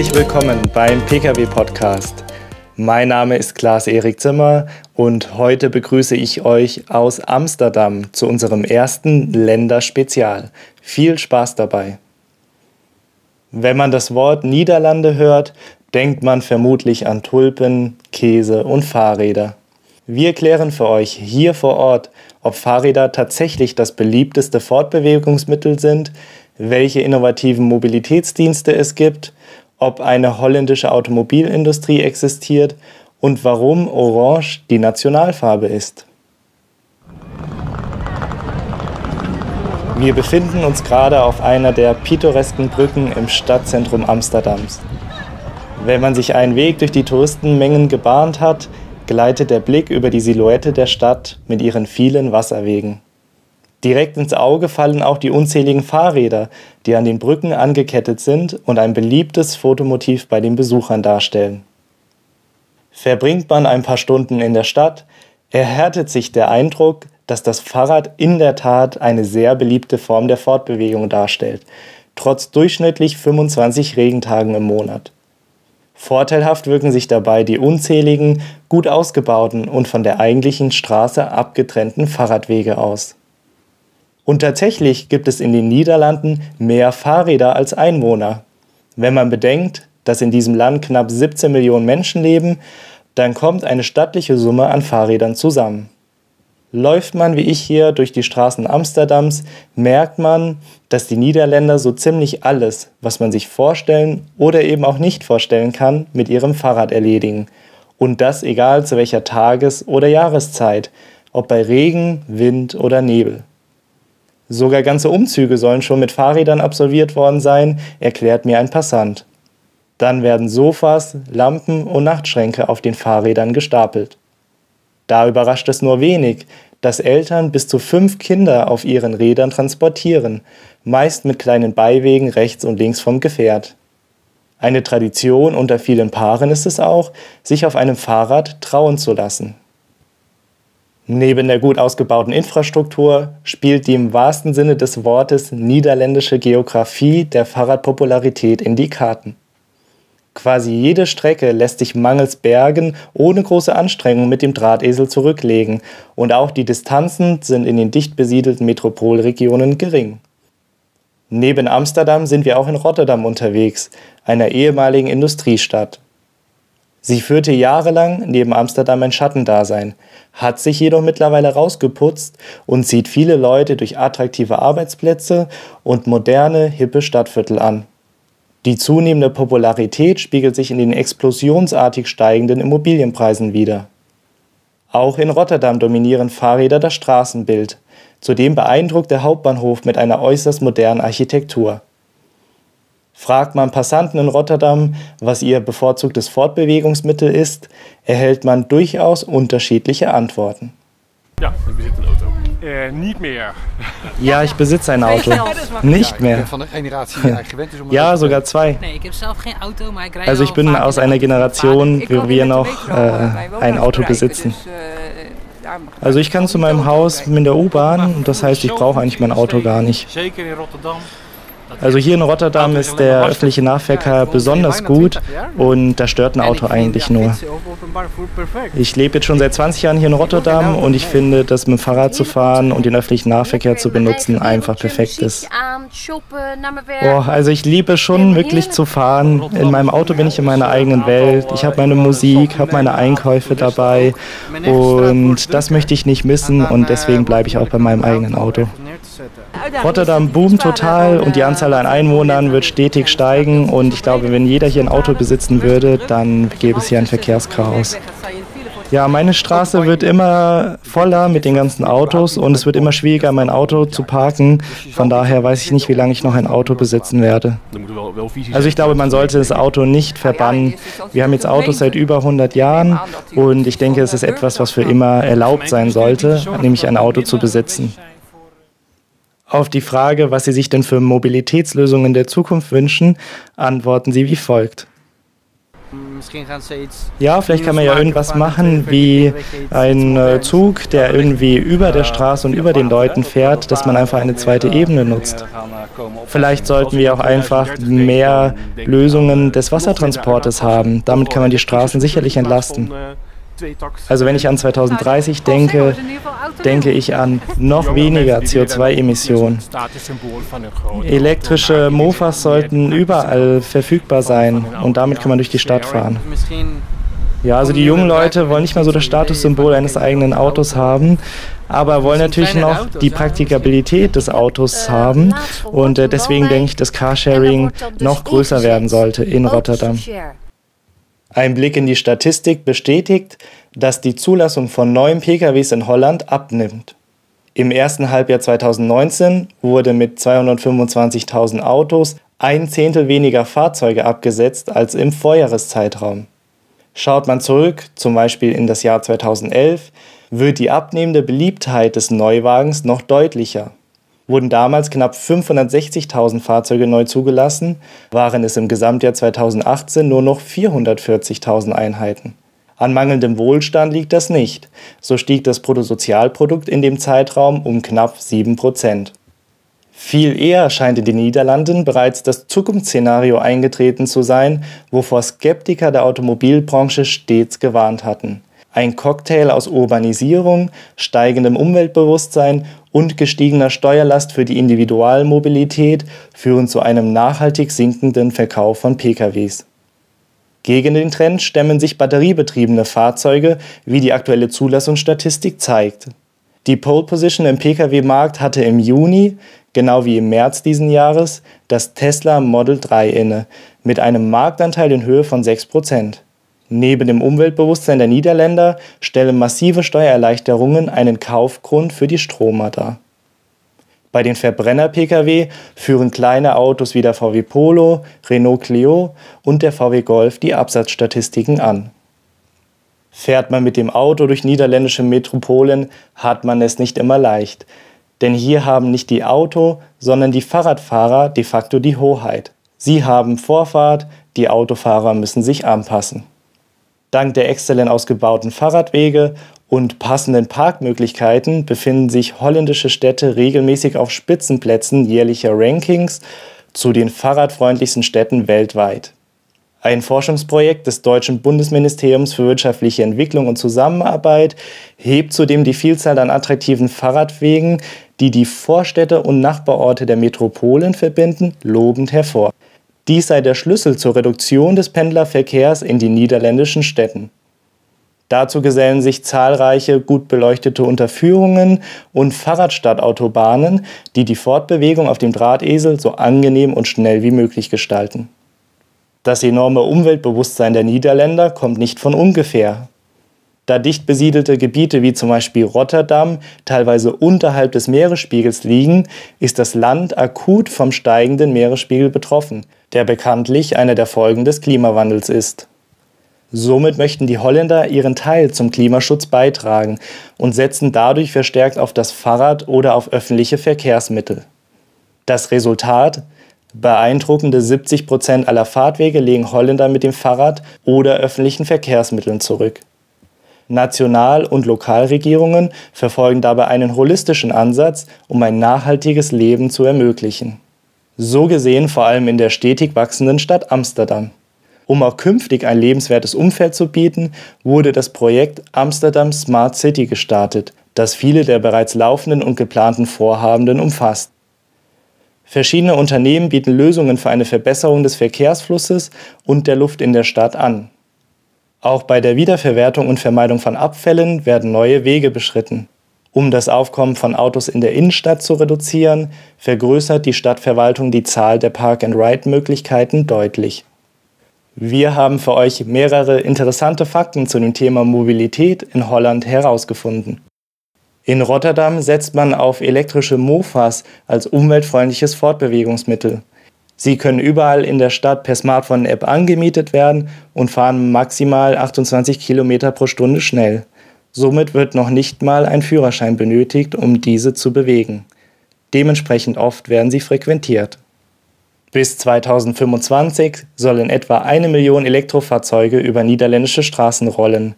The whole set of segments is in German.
Herzlich willkommen beim PKW Podcast. Mein Name ist Klaas Erik Zimmer und heute begrüße ich euch aus Amsterdam zu unserem ersten Länderspezial. Viel Spaß dabei. Wenn man das Wort Niederlande hört, denkt man vermutlich an Tulpen, Käse und Fahrräder. Wir klären für euch hier vor Ort, ob Fahrräder tatsächlich das beliebteste Fortbewegungsmittel sind, welche innovativen Mobilitätsdienste es gibt, ob eine holländische Automobilindustrie existiert und warum Orange die Nationalfarbe ist. Wir befinden uns gerade auf einer der pittoresken Brücken im Stadtzentrum Amsterdams. Wenn man sich einen Weg durch die Touristenmengen gebahnt hat, gleitet der Blick über die Silhouette der Stadt mit ihren vielen Wasserwegen. Direkt ins Auge fallen auch die unzähligen Fahrräder, die an den Brücken angekettet sind und ein beliebtes Fotomotiv bei den Besuchern darstellen. Verbringt man ein paar Stunden in der Stadt, erhärtet sich der Eindruck, dass das Fahrrad in der Tat eine sehr beliebte Form der Fortbewegung darstellt, trotz durchschnittlich 25 Regentagen im Monat. Vorteilhaft wirken sich dabei die unzähligen, gut ausgebauten und von der eigentlichen Straße abgetrennten Fahrradwege aus. Und tatsächlich gibt es in den Niederlanden mehr Fahrräder als Einwohner. Wenn man bedenkt, dass in diesem Land knapp 17 Millionen Menschen leben, dann kommt eine stattliche Summe an Fahrrädern zusammen. Läuft man wie ich hier durch die Straßen Amsterdams, merkt man, dass die Niederländer so ziemlich alles, was man sich vorstellen oder eben auch nicht vorstellen kann, mit ihrem Fahrrad erledigen. Und das egal zu welcher Tages- oder Jahreszeit, ob bei Regen, Wind oder Nebel. Sogar ganze Umzüge sollen schon mit Fahrrädern absolviert worden sein, erklärt mir ein Passant. Dann werden Sofas, Lampen und Nachtschränke auf den Fahrrädern gestapelt. Da überrascht es nur wenig, dass Eltern bis zu fünf Kinder auf ihren Rädern transportieren, meist mit kleinen Beiwegen rechts und links vom Gefährt. Eine Tradition unter vielen Paaren ist es auch, sich auf einem Fahrrad trauen zu lassen. Neben der gut ausgebauten Infrastruktur spielt die im wahrsten Sinne des Wortes niederländische Geografie der Fahrradpopularität in die Karten. Quasi jede Strecke lässt sich mangels Bergen ohne große Anstrengung mit dem Drahtesel zurücklegen und auch die Distanzen sind in den dicht besiedelten Metropolregionen gering. Neben Amsterdam sind wir auch in Rotterdam unterwegs, einer ehemaligen Industriestadt. Sie führte jahrelang neben Amsterdam ein Schattendasein, hat sich jedoch mittlerweile rausgeputzt und zieht viele Leute durch attraktive Arbeitsplätze und moderne, hippe Stadtviertel an. Die zunehmende Popularität spiegelt sich in den explosionsartig steigenden Immobilienpreisen wider. Auch in Rotterdam dominieren Fahrräder das Straßenbild. Zudem beeindruckt der Hauptbahnhof mit einer äußerst modernen Architektur. Fragt man Passanten in Rotterdam, was ihr bevorzugtes Fortbewegungsmittel ist, erhält man durchaus unterschiedliche Antworten. Ja, ich besitze ein Auto. Äh, nicht mehr. Ja, ich besitze ein Auto. Nicht mehr. Ja, sogar zwei. Also ich bin aus einer Generation, wo wir noch äh, ein Auto besitzen. Also ich kann zu meinem Haus mit der U-Bahn und das heißt, ich brauche eigentlich mein Auto gar nicht. Also hier in Rotterdam ist der öffentliche Nahverkehr besonders gut und da stört ein Auto eigentlich nur. Ich lebe jetzt schon seit 20 Jahren hier in Rotterdam und ich finde, dass mit dem Fahrrad zu fahren und den öffentlichen Nahverkehr zu benutzen einfach perfekt ist. Boah, also ich liebe schon wirklich zu fahren. In meinem Auto bin ich in meiner eigenen Welt. Ich habe meine Musik, habe meine Einkäufe dabei und das möchte ich nicht missen und deswegen bleibe ich auch bei meinem eigenen Auto. Rotterdam boomt total und die Anzahl an Einwohnern wird stetig steigen und ich glaube, wenn jeder hier ein Auto besitzen würde, dann gäbe es hier ein Verkehrschaos. Ja, meine Straße wird immer voller mit den ganzen Autos und es wird immer schwieriger, mein Auto zu parken. Von daher weiß ich nicht, wie lange ich noch ein Auto besitzen werde. Also ich glaube, man sollte das Auto nicht verbannen. Wir haben jetzt Autos seit über 100 Jahren und ich denke, es ist etwas, was für immer erlaubt sein sollte, nämlich ein Auto zu besitzen. Auf die Frage, was Sie sich denn für Mobilitätslösungen der Zukunft wünschen, antworten Sie wie folgt. Ja, vielleicht kann man ja irgendwas machen, wie ein äh, Zug, der irgendwie über der Straße und über den Leuten fährt, dass man einfach eine zweite Ebene nutzt. Vielleicht sollten wir auch einfach mehr Lösungen des Wassertransportes haben. Damit kann man die Straßen sicherlich entlasten. Also wenn ich an 2030 denke, denke ich an noch weniger CO2-Emissionen. Elektrische Mofas sollten überall verfügbar sein und damit kann man durch die Stadt fahren. Ja, also die jungen Leute wollen nicht mehr so das Statussymbol eines eigenen Autos haben, aber wollen natürlich noch die Praktikabilität des Autos haben. Und äh, deswegen denke ich, dass Carsharing noch größer werden sollte in Rotterdam. Ein Blick in die Statistik bestätigt, dass die Zulassung von neuen PKWs in Holland abnimmt. Im ersten Halbjahr 2019 wurde mit 225.000 Autos ein Zehntel weniger Fahrzeuge abgesetzt als im Vorjahreszeitraum. Schaut man zurück, zum Beispiel in das Jahr 2011, wird die abnehmende Beliebtheit des Neuwagens noch deutlicher wurden damals knapp 560.000 Fahrzeuge neu zugelassen, waren es im Gesamtjahr 2018 nur noch 440.000 Einheiten. An mangelndem Wohlstand liegt das nicht. So stieg das Bruttosozialprodukt in dem Zeitraum um knapp 7 Prozent. Viel eher scheint in den Niederlanden bereits das Zukunftsszenario eingetreten zu sein, wovor Skeptiker der Automobilbranche stets gewarnt hatten. Ein Cocktail aus Urbanisierung, steigendem Umweltbewusstsein und gestiegener Steuerlast für die Individualmobilität führen zu einem nachhaltig sinkenden Verkauf von PKWs. Gegen den Trend stemmen sich batteriebetriebene Fahrzeuge, wie die aktuelle Zulassungsstatistik zeigt. Die Pole Position im Pkw-Markt hatte im Juni, genau wie im März diesen Jahres, das Tesla Model 3 inne, mit einem Marktanteil in Höhe von 6 Prozent. Neben dem Umweltbewusstsein der Niederländer stellen massive Steuererleichterungen einen Kaufgrund für die Stromer dar. Bei den Verbrenner-Pkw führen kleine Autos wie der VW Polo, Renault Clio und der VW Golf die Absatzstatistiken an. Fährt man mit dem Auto durch niederländische Metropolen, hat man es nicht immer leicht. Denn hier haben nicht die Auto, sondern die Fahrradfahrer de facto die Hoheit. Sie haben Vorfahrt, die Autofahrer müssen sich anpassen. Dank der exzellent ausgebauten Fahrradwege und passenden Parkmöglichkeiten befinden sich holländische Städte regelmäßig auf Spitzenplätzen jährlicher Rankings zu den fahrradfreundlichsten Städten weltweit. Ein Forschungsprojekt des deutschen Bundesministeriums für wirtschaftliche Entwicklung und Zusammenarbeit hebt zudem die Vielzahl an attraktiven Fahrradwegen, die die Vorstädte und Nachbarorte der Metropolen verbinden, lobend hervor. Dies sei der Schlüssel zur Reduktion des Pendlerverkehrs in den niederländischen Städten. Dazu gesellen sich zahlreiche gut beleuchtete Unterführungen und Fahrradstadtautobahnen, die die Fortbewegung auf dem Drahtesel so angenehm und schnell wie möglich gestalten. Das enorme Umweltbewusstsein der Niederländer kommt nicht von ungefähr. Da dicht besiedelte Gebiete wie zum Beispiel Rotterdam teilweise unterhalb des Meeresspiegels liegen, ist das Land akut vom steigenden Meeresspiegel betroffen – der bekanntlich eine der Folgen des Klimawandels ist. Somit möchten die Holländer ihren Teil zum Klimaschutz beitragen und setzen dadurch verstärkt auf das Fahrrad oder auf öffentliche Verkehrsmittel. Das Resultat? Beeindruckende 70 Prozent aller Fahrtwege legen Holländer mit dem Fahrrad oder öffentlichen Verkehrsmitteln zurück. National- und Lokalregierungen verfolgen dabei einen holistischen Ansatz, um ein nachhaltiges Leben zu ermöglichen so gesehen vor allem in der stetig wachsenden Stadt Amsterdam. Um auch künftig ein lebenswertes Umfeld zu bieten, wurde das Projekt Amsterdam Smart City gestartet, das viele der bereits laufenden und geplanten Vorhabenden umfasst. Verschiedene Unternehmen bieten Lösungen für eine Verbesserung des Verkehrsflusses und der Luft in der Stadt an. Auch bei der Wiederverwertung und Vermeidung von Abfällen werden neue Wege beschritten. Um das Aufkommen von Autos in der Innenstadt zu reduzieren, vergrößert die Stadtverwaltung die Zahl der Park-and-Ride-Möglichkeiten deutlich. Wir haben für euch mehrere interessante Fakten zu dem Thema Mobilität in Holland herausgefunden. In Rotterdam setzt man auf elektrische Mofas als umweltfreundliches Fortbewegungsmittel. Sie können überall in der Stadt per Smartphone-App angemietet werden und fahren maximal 28 km pro Stunde schnell. Somit wird noch nicht mal ein Führerschein benötigt, um diese zu bewegen. Dementsprechend oft werden sie frequentiert. Bis 2025 sollen etwa eine Million Elektrofahrzeuge über niederländische Straßen rollen.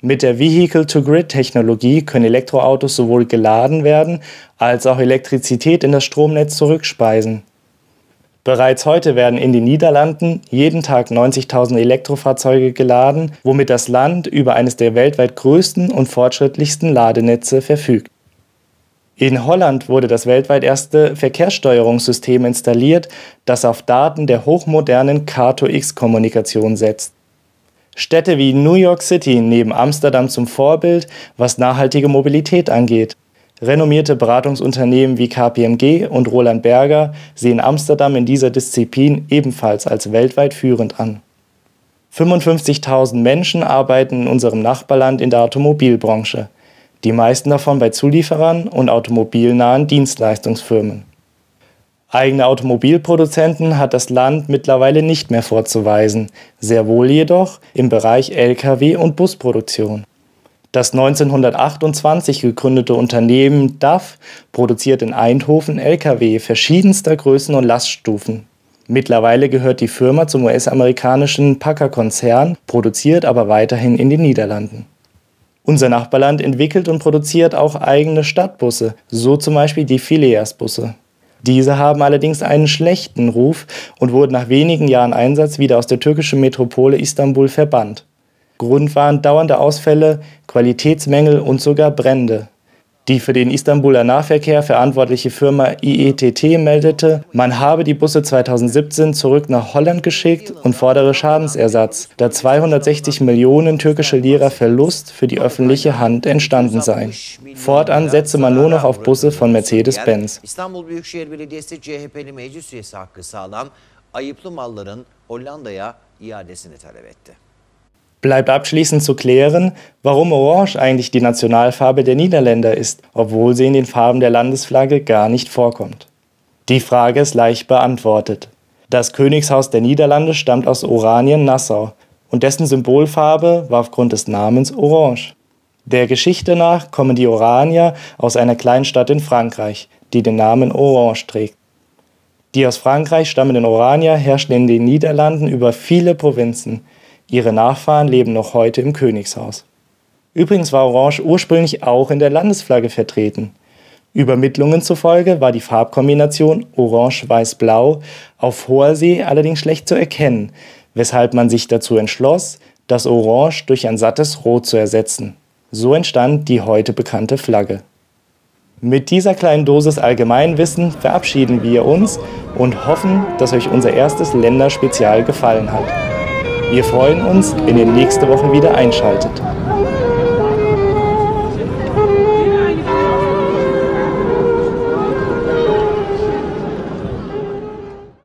Mit der Vehicle-to-Grid-Technologie können Elektroautos sowohl geladen werden als auch Elektrizität in das Stromnetz zurückspeisen. Bereits heute werden in den Niederlanden jeden Tag 90.000 Elektrofahrzeuge geladen, womit das Land über eines der weltweit größten und fortschrittlichsten Ladenetze verfügt. In Holland wurde das weltweit erste Verkehrssteuerungssystem installiert, das auf Daten der hochmodernen Car-to-X-Kommunikation setzt. Städte wie New York City neben Amsterdam zum Vorbild, was nachhaltige Mobilität angeht. Renommierte Beratungsunternehmen wie KPMG und Roland Berger sehen Amsterdam in dieser Disziplin ebenfalls als weltweit führend an. 55.000 Menschen arbeiten in unserem Nachbarland in der Automobilbranche die meisten davon bei Zulieferern und automobilnahen Dienstleistungsfirmen. Eigene Automobilproduzenten hat das Land mittlerweile nicht mehr vorzuweisen, sehr wohl jedoch im Bereich Lkw- und Busproduktion. Das 1928 gegründete Unternehmen DAF produziert in Eindhoven Lkw verschiedenster Größen und Laststufen. Mittlerweile gehört die Firma zum US-amerikanischen Packer-Konzern, produziert aber weiterhin in den Niederlanden. Unser Nachbarland entwickelt und produziert auch eigene Stadtbusse, so zum Beispiel die Phileas-Busse. Diese haben allerdings einen schlechten Ruf und wurden nach wenigen Jahren Einsatz wieder aus der türkischen Metropole Istanbul verbannt. Grund waren dauernde Ausfälle, Qualitätsmängel und sogar Brände. Die für den Istanbuler Nahverkehr verantwortliche Firma IETT meldete, man habe die Busse 2017 zurück nach Holland geschickt und fordere Schadensersatz, da 260 Millionen türkische Lira Verlust für die öffentliche Hand entstanden seien. Fortan setze man nur noch auf Busse von Mercedes-Benz. ayıplı malların Hollanda'ya iadesini talep etti. Bleibt abschließend zu klären, warum Orange eigentlich die Nationalfarbe der Niederländer ist, obwohl sie in den Farben der Landesflagge gar nicht vorkommt. Die Frage ist leicht beantwortet. Das Königshaus der Niederlande stammt aus Oranien-Nassau und dessen Symbolfarbe war aufgrund des Namens Orange. Der Geschichte nach kommen die Oranier aus einer kleinen Stadt in Frankreich, die den Namen Orange trägt. Die aus Frankreich stammenden Oranier herrschten in den Niederlanden über viele Provinzen, Ihre Nachfahren leben noch heute im Königshaus. Übrigens war Orange ursprünglich auch in der Landesflagge vertreten. Übermittlungen zufolge war die Farbkombination Orange-Weiß-Blau auf hoher See allerdings schlecht zu erkennen, weshalb man sich dazu entschloss, das Orange durch ein sattes Rot zu ersetzen. So entstand die heute bekannte Flagge. Mit dieser kleinen Dosis Allgemeinwissen verabschieden wir uns und hoffen, dass euch unser erstes Länderspezial gefallen hat. Wir freuen uns, wenn ihr nächste Woche wieder einschaltet.